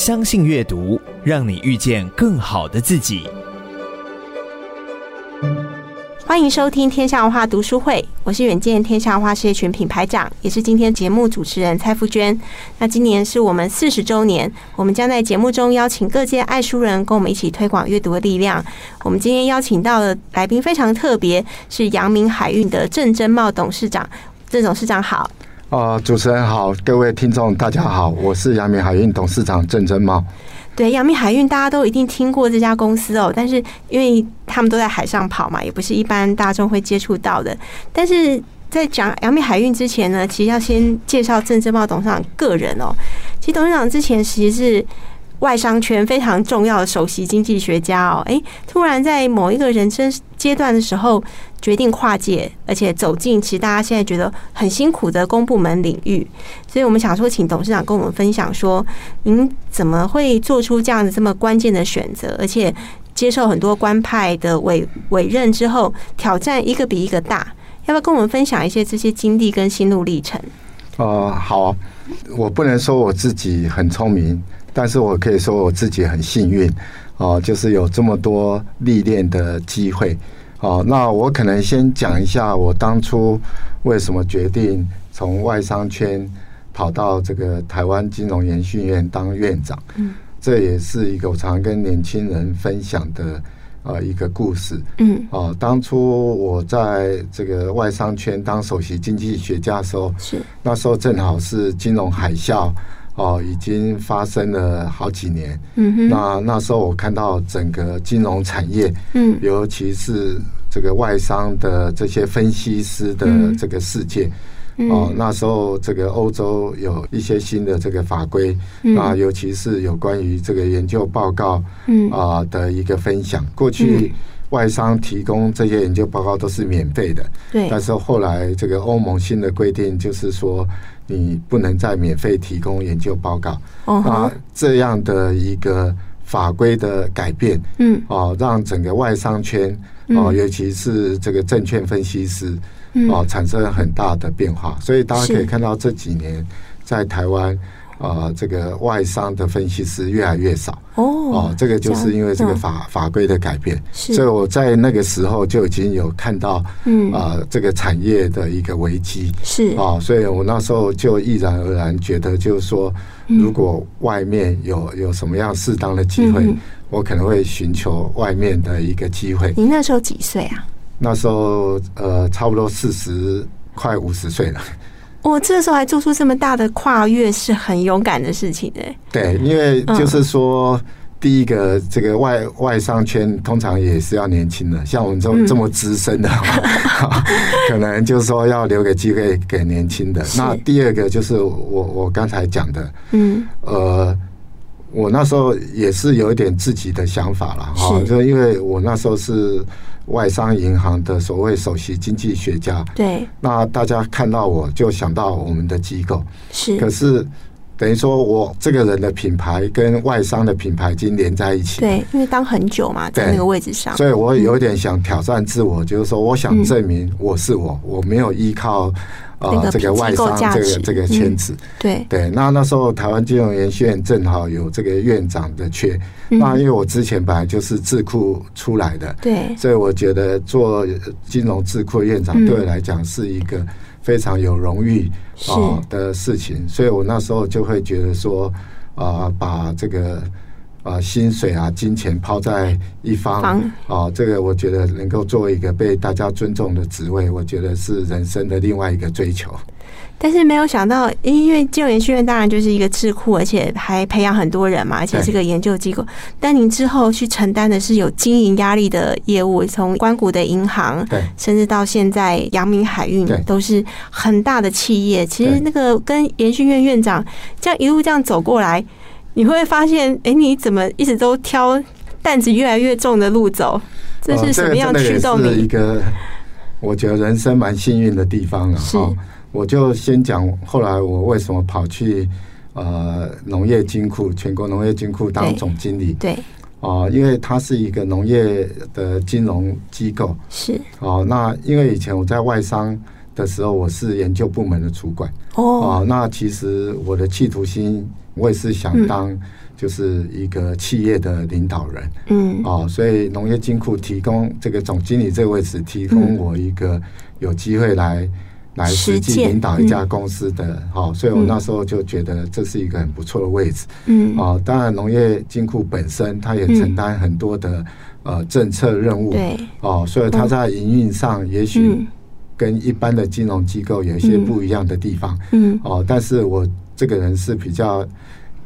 相信阅读，让你遇见更好的自己。欢迎收听天下文化读书会，我是远见天下文化事业群品牌长，也是今天节目主持人蔡富娟。那今年是我们四十周年，我们将在节目中邀请各界爱书人跟我们一起推广阅读的力量。我们今天邀请到的来宾非常特别，是阳明海运的郑贞茂董事长。郑董事长好。呃，主持人好，各位听众大家好，我是阳明海运董事长郑贞茂。对，阳明海运大家都一定听过这家公司哦，但是因为他们都在海上跑嘛，也不是一般大众会接触到的。但是在讲阳明海运之前呢，其实要先介绍郑贞茂董事长个人哦。其实董事长之前其实是外商圈非常重要的首席经济学家哦，哎，突然在某一个人生阶段的时候，决定跨界，而且走进其实大家现在觉得很辛苦的公部门领域，所以我们想说，请董事长跟我们分享说，您怎么会做出这样的这么关键的选择，而且接受很多官派的委委任之后，挑战一个比一个大，要不要跟我们分享一些这些经历跟心路历程？呃，好，我不能说我自己很聪明，但是我可以说我自己很幸运，哦、呃，就是有这么多历练的机会。哦，那我可能先讲一下我当初为什么决定从外商圈跑到这个台湾金融研训院当院长。嗯，这也是一个我常跟年轻人分享的呃一个故事。嗯，哦，当初我在这个外商圈当首席经济学家的时候，是那时候正好是金融海啸。哦，已经发生了好几年。嗯哼，那那时候我看到整个金融产业，嗯，尤其是这个外商的这些分析师的这个世界，哦，那时候这个欧洲有一些新的这个法规，那，尤其是有关于这个研究报告，嗯。啊的一个分享。过去外商提供这些研究报告都是免费的，对，但是后来这个欧盟新的规定就是说。你不能再免费提供研究报告啊！这样的一个法规的改变，嗯，哦，让整个外商圈哦，尤其是这个证券分析师哦，产生了很大的变化。所以大家可以看到这几年在台湾。呃，这个外商的分析师越来越少哦，哦，这个就是因为这个法法规的改变，所以我在那个时候就已经有看到，嗯，啊，这个产业的一个危机是啊，所以我那时候就毅然而然觉得，就是说，如果外面有有什么样适当的机会，我可能会寻求外面的一个机会。您那时候几岁啊？那时候呃，差不多四十快五十岁了。我这时候还做出这么大的跨越，是很勇敢的事情哎。对，因为就是说，第一个这个外外商圈通常也是要年轻的，像我们这么这么资深的 可能就是说要留个机会给年轻的。那第二个就是我我刚才讲的，嗯，呃，我那时候也是有一点自己的想法了哈，就因为我那时候是。外商银行的所谓首席经济学家，对，那大家看到我就想到我们的机构。是，可是等于说我这个人的品牌跟外商的品牌已经连在一起，对，因为当很久嘛，在那个位置上，所以我有点想挑战自我，就是说，我想证明我是我，我没有依靠。呃，这个外商这个这个圈子，对。对，那那时候台湾金融研究院正好有这个院长的缺，那因为我之前本来就是智库出来的，对，所以我觉得做金融智库院长对我来讲是一个非常有荣誉啊的事情，所以我那时候就会觉得说，啊，把这个。啊，薪水啊，金钱抛在一方啊，这个我觉得能够作为一个被大家尊重的职位，我觉得是人生的另外一个追求。但是没有想到，因为金融研训院当然就是一个智库，而且还培养很多人嘛，而且是个研究机构。但您之后去承担的是有经营压力的业务，从关谷的银行，对，甚至到现在阳明海运，都是很大的企业。其实那个跟研训院院长这样一路这样走过来。你会发现，哎，你怎么一直都挑担子越来越重的路走？这是什么样驱动你？是一个我觉得人生蛮幸运的地方了。哈，我就先讲后来我为什么跑去呃农业金库全国农业金库当总经理。对啊，因为它是一个农业的金融机构。是哦，那因为以前我在外商的时候，我是研究部门的主管。哦，啊，那其实我的企图心。我也是想当就是一个企业的领导人，嗯，哦，所以农业金库提供这个总经理这个位置，提供我一个有机会来。来实际领导一家公司的，好，所以我那时候就觉得这是一个很不错的位置。嗯，哦，当然农业金库本身它也承担很多的呃政策任务，对，哦，所以它在营运上也许跟一般的金融机构有一些不一样的地方。嗯，哦，但是我这个人是比较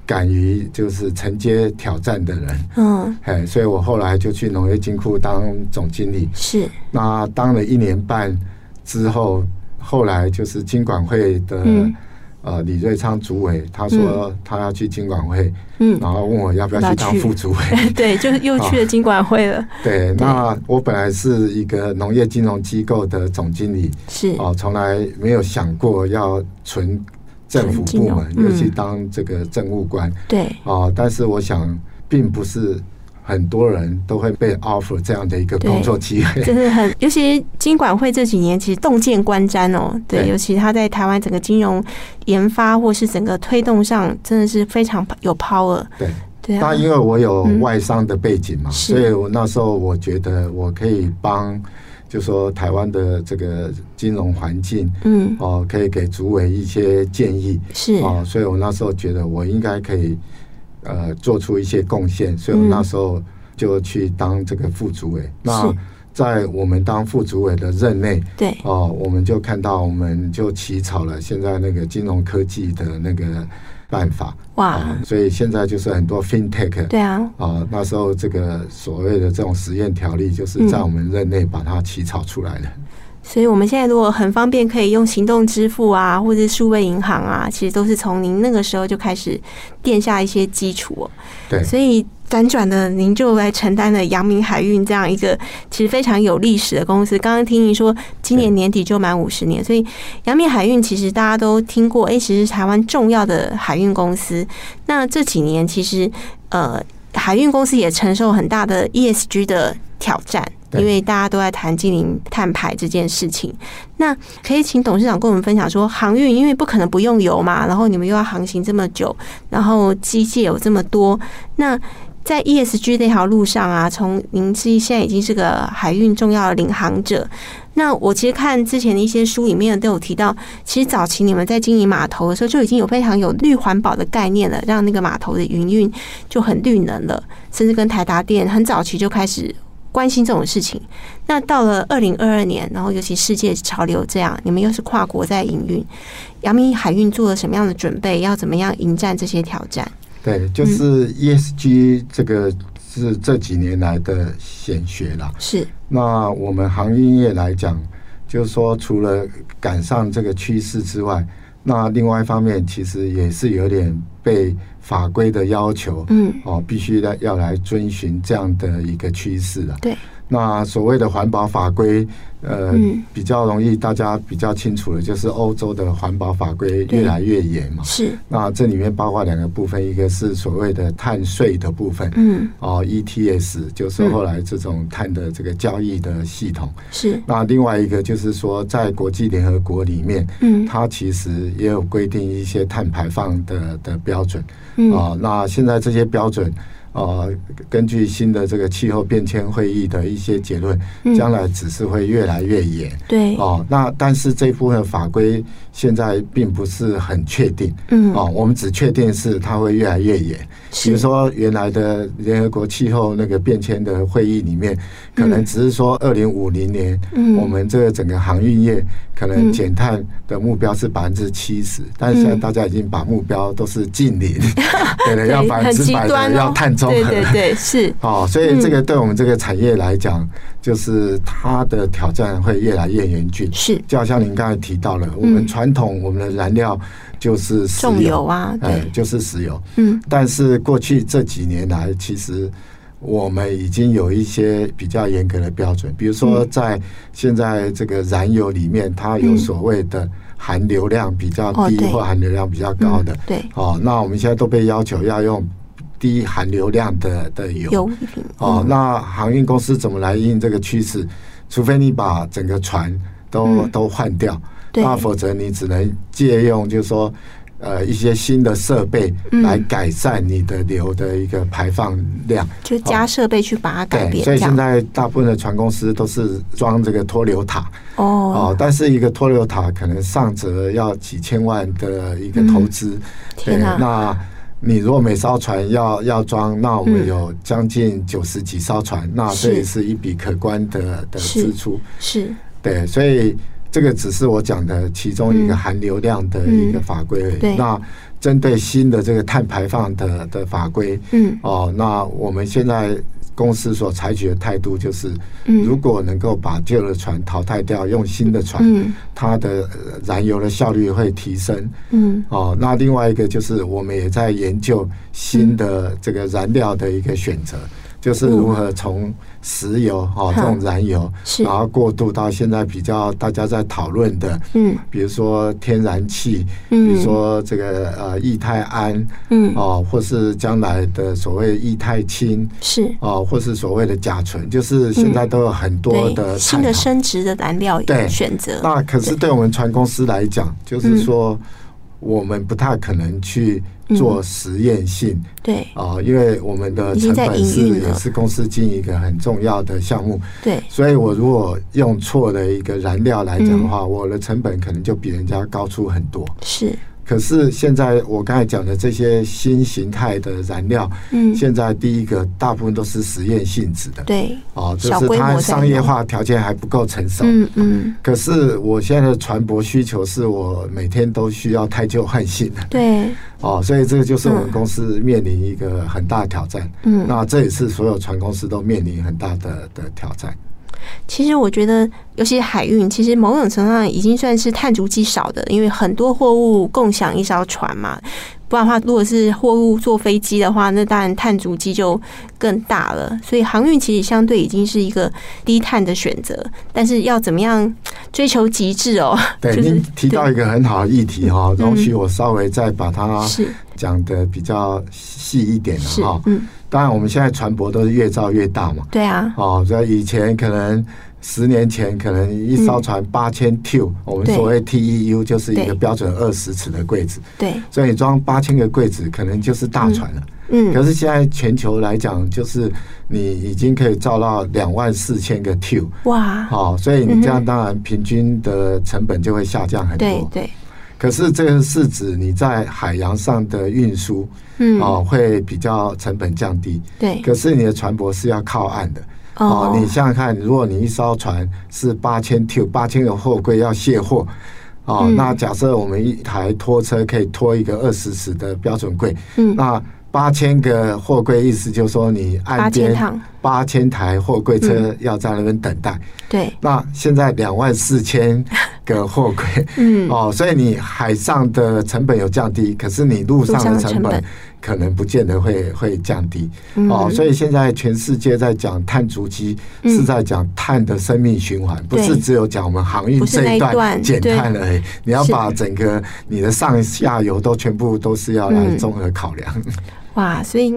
敢于就是承接挑战的人。嗯，哎，所以我后来就去农业金库当总经理。是，那当了一年半之后。后来就是金管会的、嗯、呃李瑞昌主委，他说他要去金管会，嗯，然后问我要不要去当副主委，嗯、对，就又去了金管会了。哦、对，那我本来是一个农业金融机构的总经理，是。哦，从来没有想过要存政府部门，尤其当这个政务官，对，哦，但是我想并不是。很多人都会被 offer 这样的一个工作机会，真的很，尤其金管会这几年其实洞见观瞻哦，对，对，尤其他在台湾整个金融研发或是整个推动上，真的是非常有 power。对，对啊。那因为我有外商的背景嘛，嗯、所以我那时候我觉得我可以帮，就说台湾的这个金融环境，嗯，哦，可以给主委一些建议，是哦，所以我那时候觉得我应该可以。呃，做出一些贡献，所以我那时候就去当这个副主委。嗯、那在我们当副主委的任内，对哦、呃，我们就看到，我们就起草了现在那个金融科技的那个办法。哇、呃！所以现在就是很多 FinTech，对啊，啊、呃，那时候这个所谓的这种实验条例，就是在我们任内把它起草出来的。嗯所以，我们现在如果很方便可以用行动支付啊，或者是数位银行啊，其实都是从您那个时候就开始奠下一些基础。对，所以辗转的，您就来承担了阳明海运这样一个其实非常有历史的公司。刚刚听您说，今年年底就满五十年，所以阳明海运其实大家都听过，哎，其实是台湾重要的海运公司。那这几年其实，呃，海运公司也承受很大的 ESG 的挑战。因为大家都在谈净零碳排这件事情，那可以请董事长跟我们分享说，航运因为不可能不用油嘛，然后你们又要航行这么久，然后机械有这么多，那在 ESG 这条路上啊，从您是现在已经是个海运重要的领航者，那我其实看之前的一些书里面都有提到，其实早期你们在经营码头的时候就已经有非常有绿环保的概念了，让那个码头的营运就很绿能了，甚至跟台达电很早期就开始。关心这种事情，那到了二零二二年，然后尤其世界潮流这样，你们又是跨国在营运，阳明海运做了什么样的准备？要怎么样迎战这些挑战？对，就是 ESG 这个是这几年来的显学了。是。那我们航运业来讲，就是说除了赶上这个趋势之外，那另外一方面其实也是有点被。法规的要求，嗯，哦，必须来要来遵循这样的一个趋势啊。对，那所谓的环保法规，呃，嗯，比较容易大家比较清楚的，就是欧洲的环保法规越来越严嘛。是，那这里面包括两个部分，一个是所谓的碳税的部分，嗯，哦，ETS 就是后来这种碳的这个交易的系统。是，那另外一个就是说，在国际联合国里面，嗯，它其实也有规定一些碳排放的的标准。嗯、啊，那现在这些标准，呃，根据新的这个气候变迁会议的一些结论，将来只是会越来越严。对，哦，那但是这部分法规现在并不是很确定。嗯，哦，我们只确定是它会越来越严。比如说，原来的联合国气候那个变迁的会议里面，可能只是说二零五零年，嗯我们这个整个航运业可能减碳的目标是百分之七十，但是现在大家已经把目标都是近零，可能要 百分之百的要碳中和。对对对，是。哦，所以这个对我们这个产业来讲，就是它的挑战会越来越严峻。是，就好像您刚才提到了，我们传统我们的燃料。就是石油，油啊，对，哎，就是石油。嗯，但是过去这几年来，其实我们已经有一些比较严格的标准，比如说在现在这个燃油里面，它有所谓的含硫量比较低或含硫量比较高的。对，哦，那我们现在都被要求要用低含流量的的油。油。哦，那航运公司怎么来应这个趋势？除非你把整个船都都换掉。那否则你只能借用，就是说呃一些新的设备来改善你的硫的一个排放量，就加设备去把它改变。所以现在大部分的船公司都是装这个脱硫塔哦哦，但是一个脱硫塔可能上折要几千万的一个投资，对，那。你如果每艘船要要装，那我们有将近九十几艘船，嗯、那这也是一笔可观的的支出。是，是对，所以这个只是我讲的其中一个含流量的一个法规而已。那针对新的这个碳排放的的法规，嗯，哦，那我们现在。公司所采取的态度就是，如果能够把旧的船淘汰掉，用新的船，它的燃油的效率会提升。嗯，哦，那另外一个就是，我们也在研究新的这个燃料的一个选择。就是如何从石油哦这种燃油，然后过渡到现在比较大家在讨论的，嗯，比如说天然气，嗯，比如说这个呃液态氨，嗯，哦，或是将来的所谓液态氢，是。哦，或是所谓的甲醇，就是现在都有很多的新的升值的燃料对。选择。那可是对。我们船公司来讲，就是说我们不太可能去。做实验性，嗯、对。啊，因为我们的成本是也是公司经营一个很重要的项目，对，所以我如果用错的一个燃料来讲的话，嗯、我的成本可能就比人家高出很多，是。可是现在我刚才讲的这些新形态的燃料，嗯，现在第一个大部分都是实验性质的，对，哦，就是它商业化条件还不够成熟，嗯嗯。可是我现在的船舶需求是我每天都需要太旧换新的，对，哦，所以这个就是我们公司面临一个很大的挑战，嗯，那这也是所有船公司都面临很大的的挑战。其实我觉得，尤其海运，其实某种程度上已经算是碳足迹少的，因为很多货物共享一艘船嘛。不然的话，如果是货物坐飞机的话，那当然碳足迹就更大了。所以航运其实相对已经是一个低碳的选择，但是要怎么样追求极致哦？对，您提到一个很好的议题哈，容许我稍微再把它讲的比较细一点了哈。嗯。当然，我们现在船舶都是越造越大嘛。对啊。哦，所以以前可能十年前可能一艘船八千 TEU，我们所谓 TEU 就是一个标准二十尺的柜子。对。所以你装八千个柜子，可能就是大船了。嗯。可是现在全球来讲，就是你已经可以造到两万四千个 TEU。哇。好，所以你这样当然平均的成本就会下降很多。对对。可是这个是指你在海洋上的运输，嗯，哦，会比较成本降低。对。可是你的船舶是要靠岸的，哦，你想想看，如果你一艘船是八千 TEU，八千个货柜要卸货，哦，那假设我们一台拖车可以拖一个二十尺的标准柜，嗯，那八千个货柜，意思就是说你岸边八千台货柜车要在那边等待。对。那现在两万四千。个货柜，嗯，哦，所以你海上的成本有降低，可是你路上的成本可能不见得会会降低，哦，所以现在全世界在讲碳足迹，是在讲碳的生命循环，不是只有讲我们航运这一段减碳而已，你要把整个你的上下游都全部都是要来综合考量。哇，所以。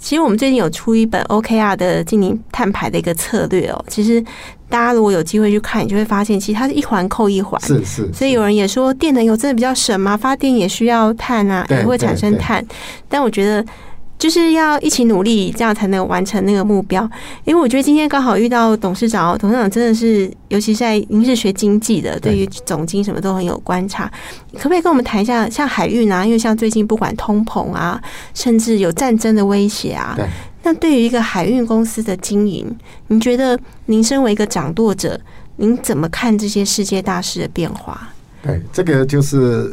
其实我们最近有出一本 OKR 的净零碳排的一个策略哦。其实大家如果有机会去看，你就会发现，其实它是一环扣一环。是是。所以有人也说，电能有真的比较省吗？发电也需要碳啊，也会产生碳。但我觉得。就是要一起努力，这样才能完成那个目标。因为我觉得今天刚好遇到董事长，董事长真的是，尤其是在您是学经济的，对于总经什么都很有观察。可不可以跟我们谈一下，像海运啊？因为像最近不管通膨啊，甚至有战争的威胁啊，那对于一个海运公司的经营，您觉得您身为一个掌舵者，您怎么看这些世界大事的变化？对，这个就是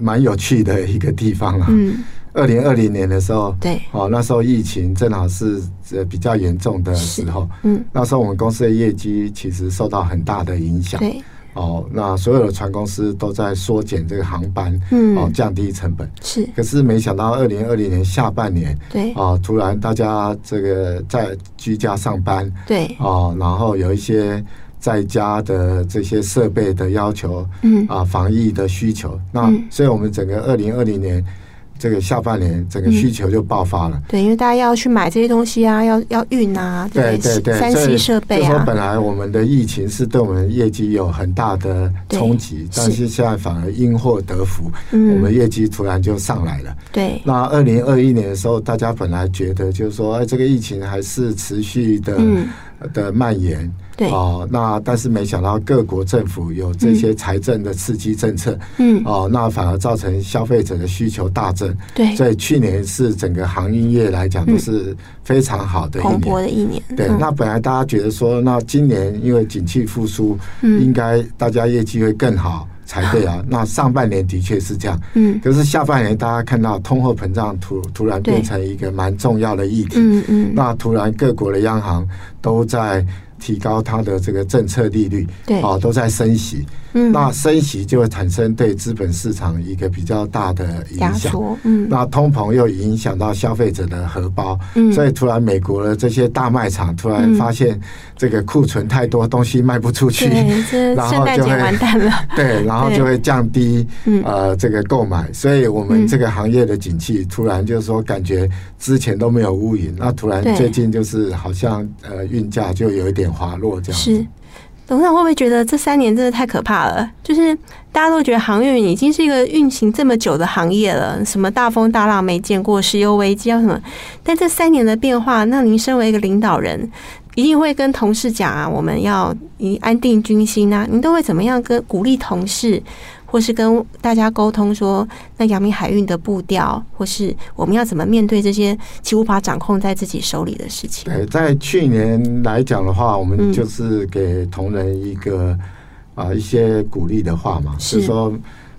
蛮有趣的一个地方啊。嗯。二零二零年的时候，对，哦，那时候疫情正好是呃比较严重的时候，嗯，那时候我们公司的业绩其实受到很大的影响，对，哦，那所有的船公司都在缩减这个航班，嗯，哦，降低成本，是，可是没想到二零二零年下半年，对，哦，突然大家这个在居家上班，对，哦，然后有一些在家的这些设备的要求，嗯，啊，防疫的需求，那所以我们整个二零二零年。这个下半年整个需求就爆发了。对，因为大家要去买这些东西啊，要要运啊，对对对，三 C 设备啊。就说本来我们的疫情是对我们业绩有很大的冲击，但是现在反而因祸得福，我们业绩突然就上来了。对。那二零二一年的时候，大家本来觉得就是说，哎，这个疫情还是持续的的蔓延。对。哦，那但是没想到各国政府有这些财政的刺激政策，嗯，哦，那反而造成消费者的需求大增，对，所以去年是整个航运业来讲都是非常好的一年，蓬勃的一年。对，那本来大家觉得说，那今年因为景气复苏，嗯，应该大家业绩会更好才对啊。那上半年的确是这样，嗯，可是下半年大家看到通货膨胀突突然变成一个蛮重要的议题，嗯嗯，那突然各国的央行都在。提高它的这个政策利率，对，哦，都在升息，嗯，那升息就会产生对资本市场一个比较大的影响，嗯，那通膨又影响到消费者的荷包，嗯，所以突然美国的这些大卖场突然发现这个库存太多，东西卖不出去，然后就会完蛋了，对，然后就会降低呃这个购买，所以我们这个行业的景气突然就是说感觉之前都没有乌云，那突然最近就是好像呃运价就有一点。滑落这样是，董事长会不会觉得这三年真的太可怕了？就是大家都觉得航运已经是一个运行这么久的行业了，什么大风大浪没见过，石油危机啊什么？但这三年的变化，那您身为一个领导人，一定会跟同事讲啊，我们要以安定军心啊，您都会怎么样跟鼓励同事？或是跟大家沟通说，那阳明海运的步调，或是我们要怎么面对这些其实无法掌控在自己手里的事情？对，在去年来讲的话，我们就是给同仁一个啊、呃、一些鼓励的话嘛，是说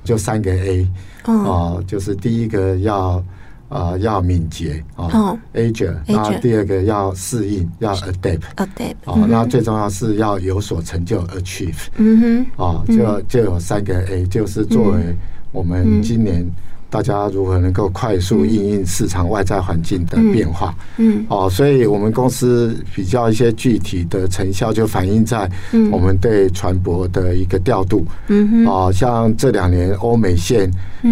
就三个 A 啊、呃，就是第一个要。啊、呃，要敏捷啊，agile，然后第二个要适应，要 adapt，adapt，啊，那最重要是要有所成就，achieve，嗯哼，啊，就就有三个 A，就是作为我们今年。大家如何能够快速应应市场外在环境的变化？嗯，哦，所以我们公司比较一些具体的成效，就反映在我们对船舶的一个调度。嗯哼，哦，像这两年欧美线，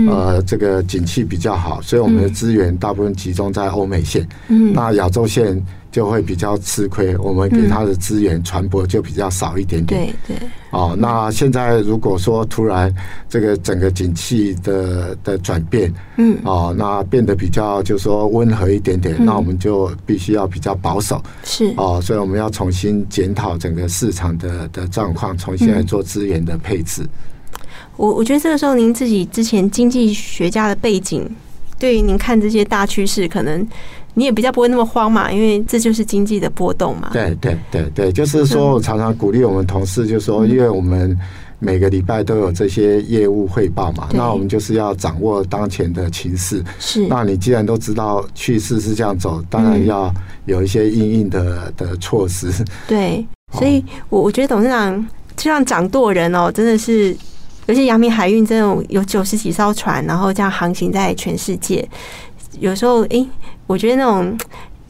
呃，这个景气比较好，所以我们的资源大部分集中在欧美线。嗯，那亚洲线。就会比较吃亏，我们给他的资源传播就比较少一点点。对对。哦，那现在如果说突然这个整个景气的的转变，嗯，哦，那变得比较就是说温和一点点，那我们就必须要比较保守。是。哦，所以我们要重新检讨整个市场的的状况，重新来做资源的配置。我我觉得这个时候您自己之前经济学家的背景，对于您看这些大趋势可能。你也比较不会那么慌嘛，因为这就是经济的波动嘛。对对对对，就是说我常常鼓励我们同事，就是说，因为我们每个礼拜都有这些业务汇报嘛，那我们就是要掌握当前的情势。是，那你既然都知道趋势是这样走，当然要有一些应应的的措施。对，所以我我觉得董事长就像掌舵人哦，真的是，尤其阳明海运这种有九十几艘船，然后这样航行在全世界。有时候，哎，我觉得那种，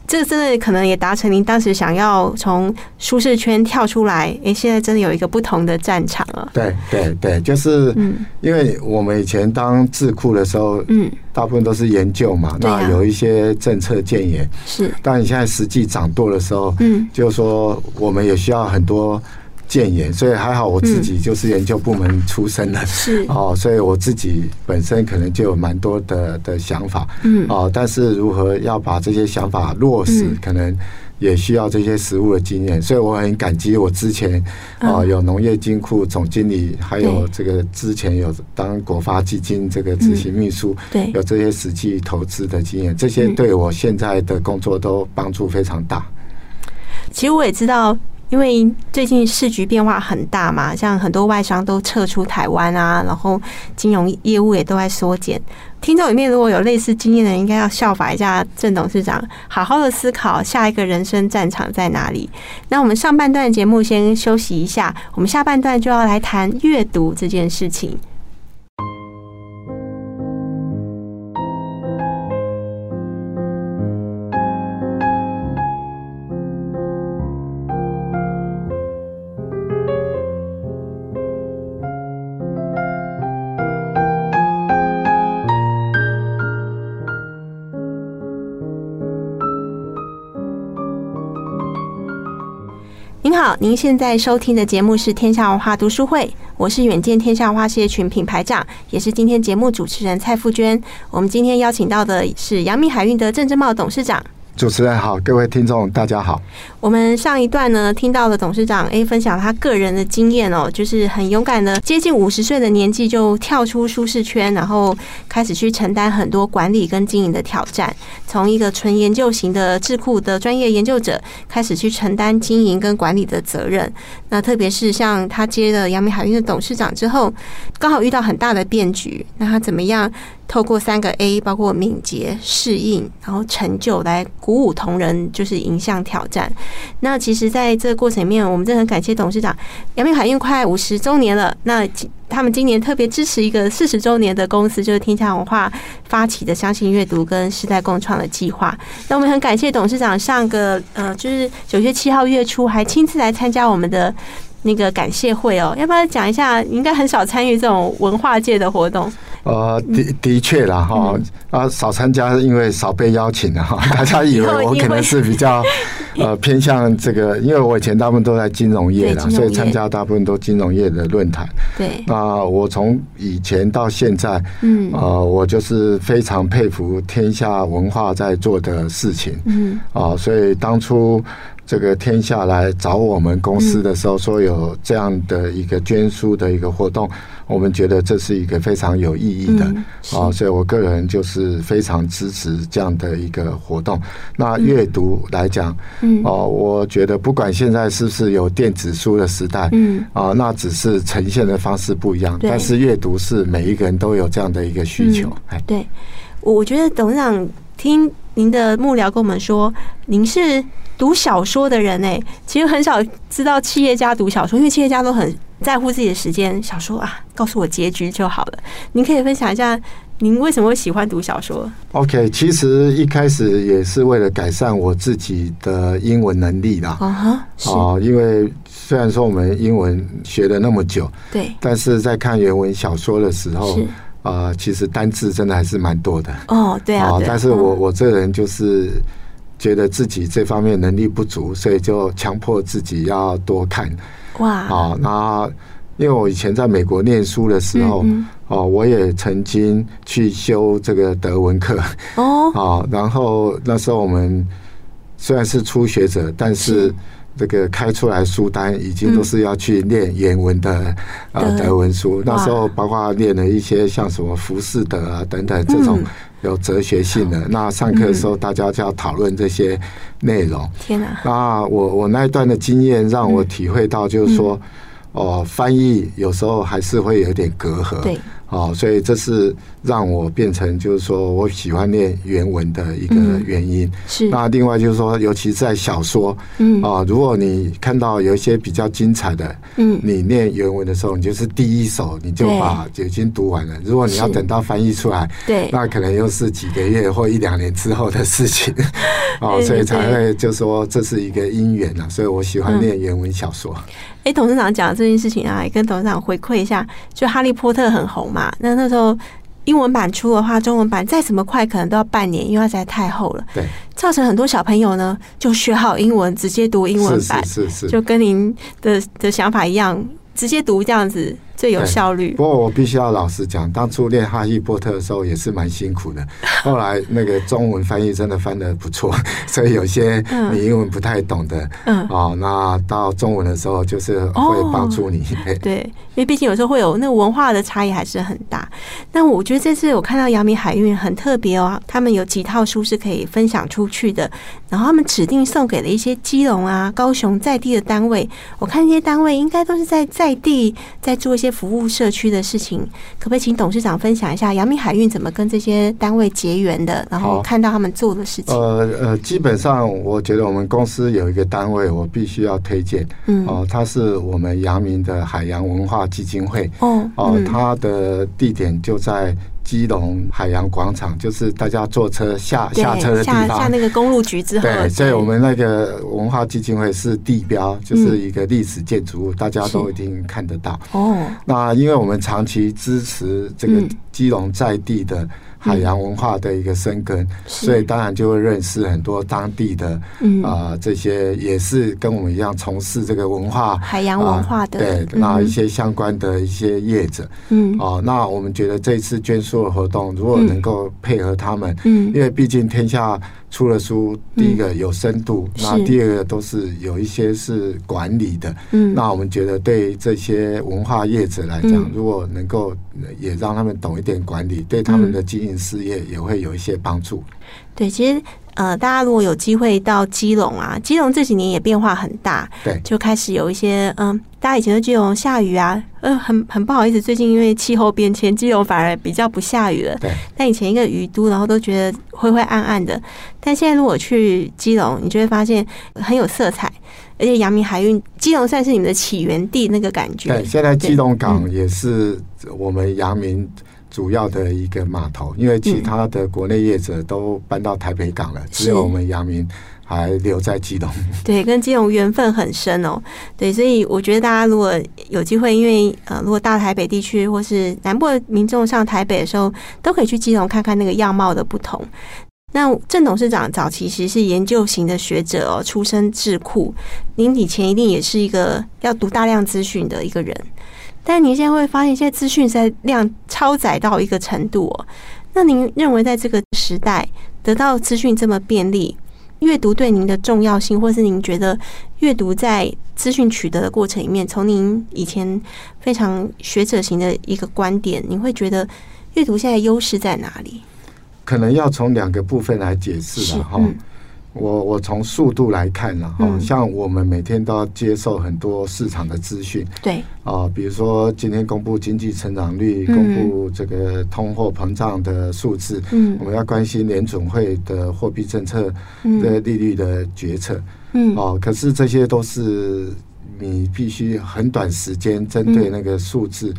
这真的可能也达成您当时想要从舒适圈跳出来。哎，现在真的有一个不同的战场了。对对对，就是，因为我们以前当智库的时候，嗯，大部分都是研究嘛，那有一些政策建言是。但你现在实际掌舵的时候，嗯，就是说我们也需要很多。建言，所以还好我自己就是研究部门出身的，是。哦，所以我自己本身可能就有蛮多的的想法，嗯，哦，但是如何要把这些想法落实，可能也需要这些实务的经验，所以我很感激我之前哦有农业金库总经理，还有这个之前有当国发基金这个执行秘书，对，有这些实际投资的经验，这些对我现在的工作都帮助非常大。其实我也知道。因为最近市局变化很大嘛，像很多外商都撤出台湾啊，然后金融业务也都在缩减。听众里面如果有类似经验的人，应该要效法一下郑董事长，好好的思考下一个人生战场在哪里。那我们上半段节目先休息一下，我们下半段就要来谈阅读这件事情。好，您现在收听的节目是天下文化读书会，我是远见天下文化事业群品牌长，也是今天节目主持人蔡富娟。我们今天邀请到的是阳明海运的郑正茂董事长。主持人好，各位听众大家好。我们上一段呢，听到了董事长 A 分享他个人的经验哦，就是很勇敢的，接近五十岁的年纪就跳出舒适圈，然后开始去承担很多管理跟经营的挑战。从一个纯研究型的智库的专业研究者，开始去承担经营跟管理的责任。那特别是像他接了阳明海运的董事长之后，刚好遇到很大的变局，那他怎么样？透过三个 A，包括敏捷、适应，然后成就，来鼓舞同仁，就是迎向挑战。那其实，在这个过程里面，我们真的很感谢董事长。杨明海运快五十周年了，那他们今年特别支持一个四十周年的公司，就是天下文化发起的“相信阅读”跟“世代共创”的计划。那我们很感谢董事长，上个呃，就是九月七号月初，还亲自来参加我们的那个感谢会哦。要不要讲一下？你应该很少参与这种文化界的活动。呃，的的确啦，哈，啊，少参加是因为少被邀请的哈。大家以为我可能是比较 呃偏向这个，因为我以前大部分都在金融业啦，所以参加大部分都金融业的论坛。对。那我从以前到现在，嗯，呃，我就是非常佩服天下文化在做的事情。嗯。啊，所以当初。这个天下来找我们公司的时候，说有这样的一个捐书的一个活动，我们觉得这是一个非常有意义的啊，所以我个人就是非常支持这样的一个活动。那阅读来讲，嗯哦，我觉得不管现在是不是有电子书的时代，嗯啊，那只是呈现的方式不一样，但是阅读是每一个人都有这样的一个需求。哎，对，我我觉得董事长听您的幕僚跟我们说，您是。读小说的人呢，其实很少知道企业家读小说，因为企业家都很在乎自己的时间。小说啊，告诉我结局就好了。您可以分享一下，您为什么会喜欢读小说？OK，其实一开始也是为了改善我自己的英文能力啦。啊哈，啊，因为虽然说我们英文学了那么久，对，但是在看原文小说的时候，啊，其实单字真的还是蛮多的。哦，对啊，但是我我这人就是。觉得自己这方面能力不足，所以就强迫自己要多看。哇！啊，那因为我以前在美国念书的时候，哦，我也曾经去修这个德文课。哦。啊，然后那时候我们虽然是初学者，但是这个开出来书单已经都是要去念原文的呃德文书。那时候包括念了一些像什么浮士德啊等等这种。有哲学性的，那上课的时候大家就要讨论这些内容。天哪！那我我那一段的经验让我体会到，就是说，哦，翻译有时候还是会有点隔阂。对。哦，所以这是让我变成就是说我喜欢念原文的一个原因。是。那另外就是说，尤其在小说，嗯啊，如果你看到有一些比较精彩的，嗯，你念原文的时候，你就是第一手你就把就已经读完了。如果你要等到翻译出来，对，那可能又是几个月或一两年之后的事情。哦，所以才会就说这是一个因缘啊，所以我喜欢念原文小说。哎，董事长讲这件事情啊，也跟董事长回馈一下。就《哈利波特》很红嘛，那那时候英文版出的话，中文版再怎么快，可能都要半年，因为它实在太厚了。对，造成很多小朋友呢，就学好英文，直接读英文版，是是是是，就跟您的的想法一样，直接读这样子。最有效率。不过我必须要老实讲，当初练《哈利波特》的时候也是蛮辛苦的。后来那个中文翻译真的翻的不错，所以有些你英文不太懂的，嗯，哦，那到中文的时候就是会帮助你。对，因为毕竟有时候会有那个文化的差异还是很大。那我觉得这次我看到阳明海运很特别哦，他们有几套书是可以分享出去的，然后他们指定送给了一些基隆啊、高雄在地的单位。我看这些单位应该都是在在地在做一些。服务社区的事情，可不可以请董事长分享一下阳明海运怎么跟这些单位结缘的？然后看到他们做的事情。呃呃，基本上我觉得我们公司有一个单位，我必须要推荐。嗯，哦，它是我们阳明的海洋文化基金会。哦哦，它的地点就在。基隆海洋广场就是大家坐车下下车的地方，下那个公路局之后，对，所以我们那个文化基金会是地标，就是一个历史建筑物，大家都一定看得到。哦，那因为我们长期支持这个基隆在地的。海洋文化的一个生根，嗯、所以当然就会认识很多当地的啊、嗯。呃、这些也是跟我们一样从事这个文化海洋文化的、呃、对，那一些相关的一些业者，嗯。哦、呃，那我们觉得这次捐书的活动如果能够配合他们，嗯，因为毕竟天下。出了书，第一个有深度，那、嗯、第二个都是有一些是管理的。嗯，那我们觉得对这些文化业者来讲，嗯、如果能够也让他们懂一点管理，对他们的经营事业也会有一些帮助。对，其实。呃，大家如果有机会到基隆啊，基隆这几年也变化很大，对，就开始有一些嗯、呃，大家以前都基隆下雨啊，呃，很很不好意思，最近因为气候变迁，基隆反而比较不下雨了。对，但以前一个雨都，然后都觉得灰灰暗暗的，但现在如果去基隆，你就会发现很有色彩，而且阳明海运，基隆算是你们的起源地那个感觉。对，现在基隆港也是我们阳明。主要的一个码头，因为其他的国内业者都搬到台北港了，嗯、只有我们阳明还留在基隆。对，跟基隆缘分很深哦。对，所以我觉得大家如果有机会，因为呃，如果大台北地区或是南部的民众上台北的时候，都可以去基隆看看那个样貌的不同。那郑董事长早期其实是研究型的学者哦，出身智库。您以前一定也是一个要读大量资讯的一个人。但您现在会发现，现在资讯在量超载到一个程度哦。那您认为，在这个时代得到资讯这么便利，阅读对您的重要性，或是您觉得阅读在资讯取得的过程里面，从您以前非常学者型的一个观点，您会觉得阅读现在优势在哪里？可能要从两个部分来解释了哈。我我从速度来看了，哈，像我们每天都要接受很多市场的资讯，对，啊，比如说今天公布经济成长率，公布这个通货膨胀的数字，嗯，我们要关心联准会的货币政策的利率的决策，嗯，哦，可是这些都是你必须很短时间针对那个数字。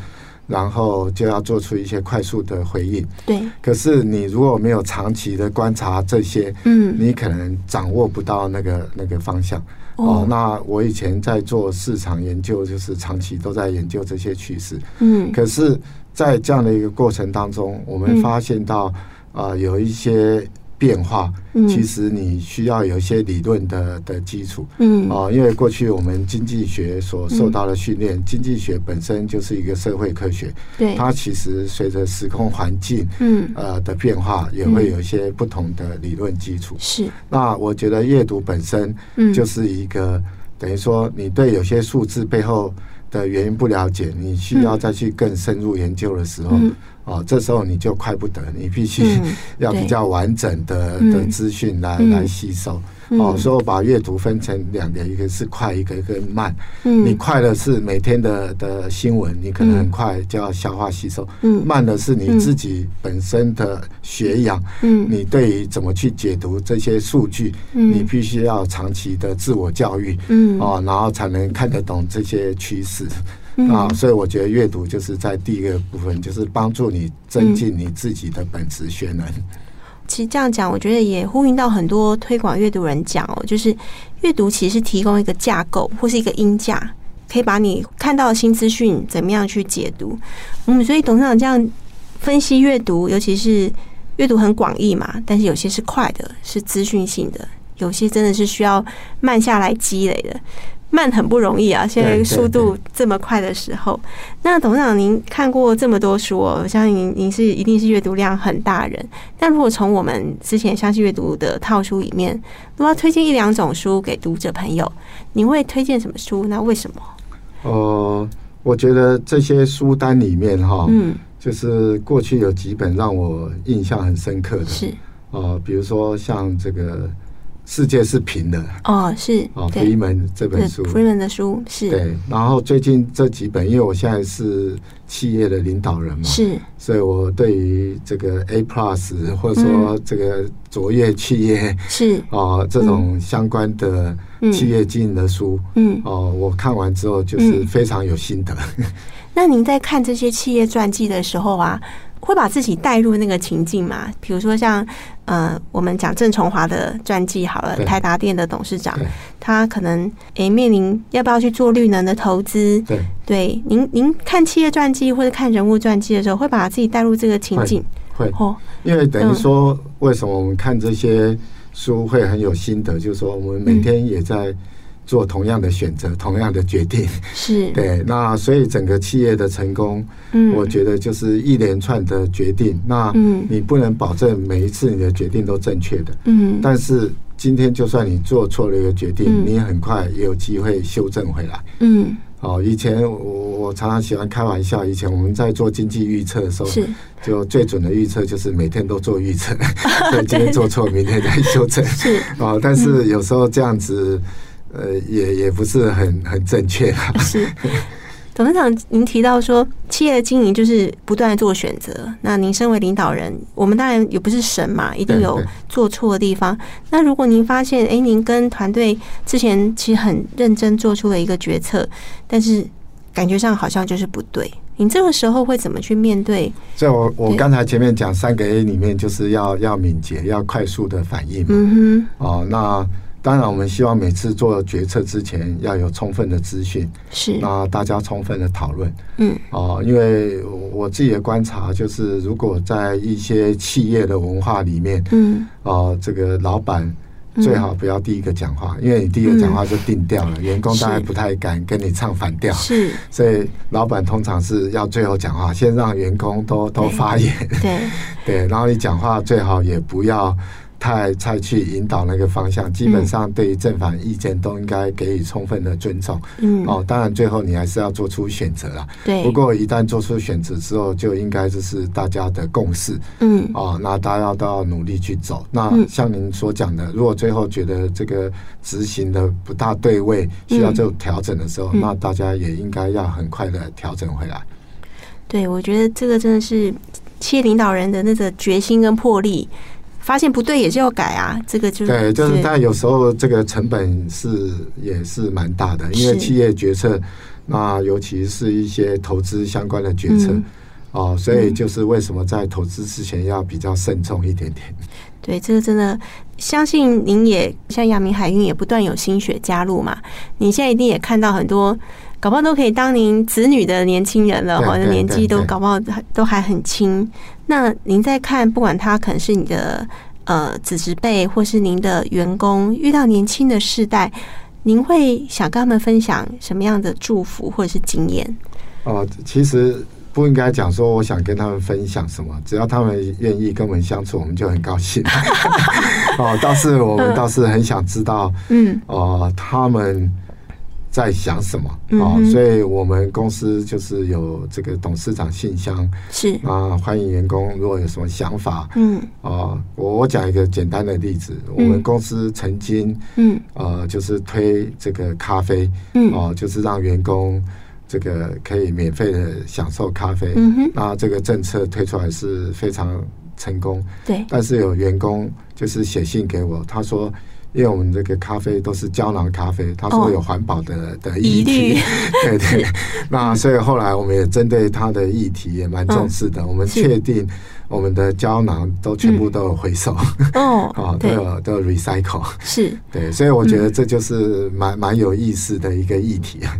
然后就要做出一些快速的回应。对。可是你如果没有长期的观察这些，嗯，你可能掌握不到那个那个方向。哦。那我以前在做市场研究，就是长期都在研究这些趋势。嗯。可是，在这样的一个过程当中，我们发现到啊，有一些。变化，其实你需要有一些理论的的基础，嗯，啊，因为过去我们经济学所受到的训练，嗯、经济学本身就是一个社会科学，对，它其实随着时空环境，嗯，呃的变化，也会有一些不同的理论基础。是，那我觉得阅读本身，嗯，就是一个、嗯、等于说，你对有些数字背后的原因不了解，你需要再去更深入研究的时候。嗯哦，这时候你就快不得，你必须 要比较完整的、嗯、的资讯来、嗯、来吸收。嗯、哦，所以我把阅读分成两个，一个是快，一个跟慢。嗯，你快的是每天的的新闻，你可能很快就要消化吸收。嗯，慢的是你自己本身的学养。嗯，你对于怎么去解读这些数据，嗯，你必须要长期的自我教育。嗯，哦，然后才能看得懂这些趋势。啊，所以我觉得阅读就是在第一个部分，就是帮助你增进你自己的本职学能。其实这样讲，我觉得也呼应到很多推广阅读人讲哦，就是阅读其实提供一个架构或是一个音架，可以把你看到的新资讯怎么样去解读。嗯，所以董事长这样分析阅读，尤其是阅读很广义嘛，但是有些是快的，是资讯性的，有些真的是需要慢下来积累的。慢很不容易啊！现在速度这么快的时候，那董事长您看过这么多书哦，我相信您您是一定是阅读量很大人。但如果从我们之前相信阅读的套书里面，如果要推荐一两种书给读者朋友，您会推荐什么书？那为什么？呃，我觉得这些书单里面哈，嗯，就是过去有几本让我印象很深刻的，是呃，比如说像这个。世界是平的。哦，是哦，弗里门这本书，弗里门的书是。对，然后最近这几本，因为我现在是企业的领导人嘛，是，所以我对于这个 A Plus 或者说这个卓越企业是。哦这种相关的企业经营的书，嗯。哦，我看完之后就是非常有心得。那您在看这些企业传记的时候啊，会把自己带入那个情境嘛？比如说像呃，我们讲郑崇华的传记好了，台达电的董事长，他可能诶、欸、面临要不要去做绿能的投资？对，对，您您看企业传记或者看人物传记的时候，会把自己带入这个情境？会哦，因为等于说，为什么我们看这些书会很有心得？就是说，我们每天也在做同样的选择，同样的决定。是。对，那所以整个企业的成功，嗯，我觉得就是一连串的决定。那你不能保证每一次你的决定都正确的，嗯，但是今天就算你做错了一个决定，你很快也有机会修正回来，嗯。哦，以前我我常常喜欢开玩笑，以前我们在做经济预测的时候，是。就最准的预测就是每天都做预测，所以今天做错，明天再修正。是。哦，但是有时候这样子，呃，也也不是很很正确啊。是。董事长，您提到说，企业的经营就是不断做选择。那您身为领导人，我们当然也不是神嘛，一定有做错的地方。那如果您发现，哎，您跟团队之前其实很认真做出了一个决策，但是感觉上好像就是不对，你这个时候会怎么去面对？所以我我刚才前面讲三个 A 里面，就是要要敏捷，要快速的反应嘛。嗯哼。哦，那。当然，我们希望每次做决策之前要有充分的资讯，是。那大家充分的讨论，嗯，哦，因为我自己的观察就是，如果在一些企业的文化里面，嗯，哦，这个老板最好不要第一个讲话，因为你第一个讲话就定调了，员工大概不太敢跟你唱反调，是，所以老板通常是要最后讲话，先让员工都都发言，对。对，然后你讲话最好也不要。太太去引导那个方向，基本上对于正反意见都应该给予充分的尊重。嗯，哦，当然最后你还是要做出选择了。对。不过一旦做出选择之后，就应该就是大家的共识。嗯。哦，那大家都要努力去走。那像您所讲的，如果最后觉得这个执行的不大对位，需要做调整的时候，那大家也应该要很快的调整回来。对，我觉得这个真的是企业领导人的那个决心跟魄力。发现不对也是要改啊，这个就是对，就是但有时候这个成本是也是蛮大的，因为企业决策，那尤其是一些投资相关的决策哦，所以就是为什么在投资之前要比较慎重一点点。对，这个真的相信您也像阳明海运也不断有新血加入嘛，你现在一定也看到很多。搞不好都可以当您子女的年轻人了，或者年纪都搞不好都还很轻。那您在看，不管他可能是你的呃子侄辈，或是您的员工，遇到年轻的世代，您会想跟他们分享什么样的祝福或者是经验？哦，其实不应该讲说我想跟他们分享什么，只要他们愿意跟我们相处，我们就很高兴。哦，倒是我们倒是很想知道，嗯，哦，他们。在想什么。啊？所以我们公司就是有这个董事长信箱，是。啊，欢迎员工如果有什么想法，嗯。啊，我我讲一个简单的例子，我们公司曾经，嗯。呃，就是推这个咖啡，嗯。哦，就是让员工这个可以免费的享受咖啡，嗯哼，那这个政策推出来是非常成功，对，但是有员工就是写信给我，他说。因为我们这个咖啡都是胶囊咖啡，他说有环保的、哦、的议题，对 对。那所以后来我们也针对他的议题也蛮重视的，哦、我们确定我们的胶囊都全部都有回收，哦，啊都有都有 recycle，是。对，所以我觉得这就是蛮蛮有意思的一个议题啊。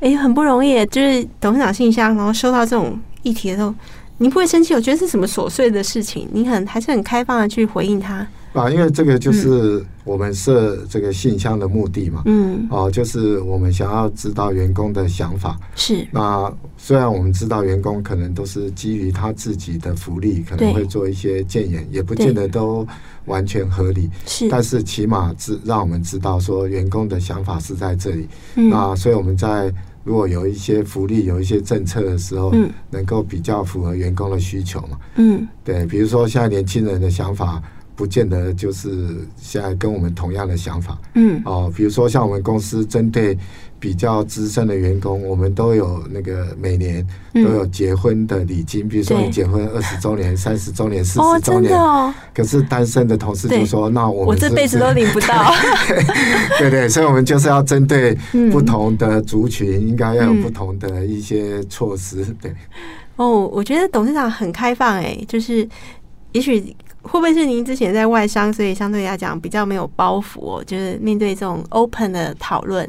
哎、欸，很不容易，就是董事长信箱，然后收到这种议题的时候，你不会生气？我觉得是什么琐碎的事情，你很还是很开放的去回应他。啊，因为这个就是我们设这个信箱的目的嘛。嗯。哦，就是我们想要知道员工的想法。是。那虽然我们知道员工可能都是基于他自己的福利，可能会做一些建言，也不见得都完全合理。是。但是起码知让我们知道说员工的想法是在这里。嗯。那所以我们在如果有一些福利、有一些政策的时候，嗯，能够比较符合员工的需求嘛。嗯。对，比如说现在年轻人的想法。不见得就是现在跟我们同样的想法，嗯，哦，比如说像我们公司针对比较资深的员工，我们都有那个每年都有结婚的礼金，比如说你结婚二十周年、三十周年、四十周年，哦，可是单身的同事就说：“那我们我这辈子都领不到。”对对，所以我们就是要针对不同的族群，应该要有不同的一些措施。对，哦，我觉得董事长很开放，哎，就是也许。会不会是您之前在外商，所以相对来讲比较没有包袱哦？就是面对这种 open 的讨论，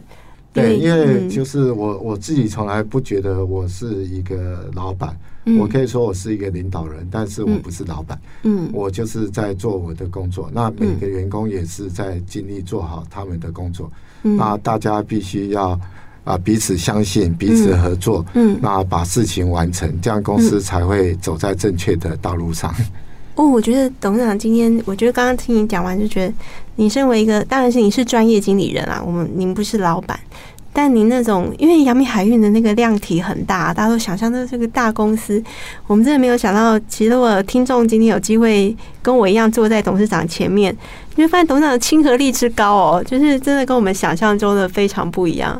对，因为就是我我自己从来不觉得我是一个老板，嗯、我可以说我是一个领导人，但是我不是老板。嗯，我就是在做我的工作。那每个员工也是在尽力做好他们的工作。嗯、那大家必须要啊彼此相信，彼此合作。嗯，那把事情完成，这样公司才会走在正确的道路上。哦，我觉得董事长今天，我觉得刚刚听你讲完，就觉得你身为一个，当然是你是专业经理人啊，我们您不是老板，但您那种，因为阳明海运的那个量体很大，大家都想象的这个大公司，我们真的没有想到，其实我听众今天有机会跟我一样坐在董事长前面，你会发现董事长的亲和力之高哦，就是真的跟我们想象中的非常不一样。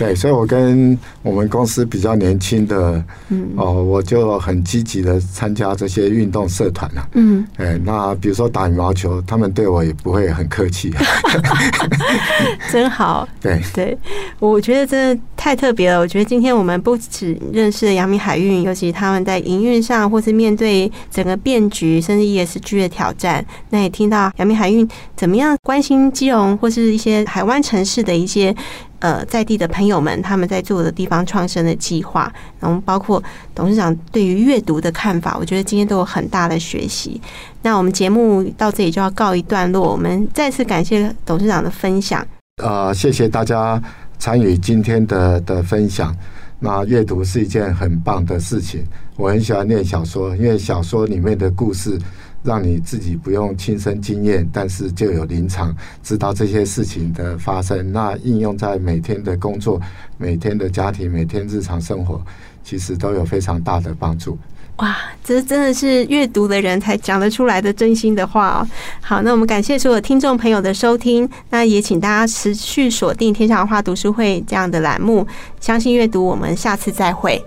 对，所以我跟我们公司比较年轻的，嗯，哦，我就很积极的参加这些运动社团了，嗯，哎，那比如说打羽毛球，他们对我也不会很客气，真好。对对，我觉得真的太特别了。我觉得今天我们不只认识了阳明海运，尤其他们在营运上，或是面对整个变局，甚至 ESG 的挑战，那也听到阳明海运怎么样关心基隆或是一些海湾城市的一些。呃，在地的朋友们，他们在做的地方创生的计划，然后包括董事长对于阅读的看法，我觉得今天都有很大的学习。那我们节目到这里就要告一段落，我们再次感谢董事长的分享。呃，谢谢大家参与今天的的分享。那阅读是一件很棒的事情，我很喜欢念小说，因为小说里面的故事。让你自己不用亲身经验，但是就有临场知道这些事情的发生。那应用在每天的工作、每天的家庭、每天日常生活，其实都有非常大的帮助。哇，这真的是阅读的人才讲得出来的真心的话哦。好，那我们感谢所有听众朋友的收听，那也请大家持续锁定天下文化读书会这样的栏目。相信阅读，我们下次再会。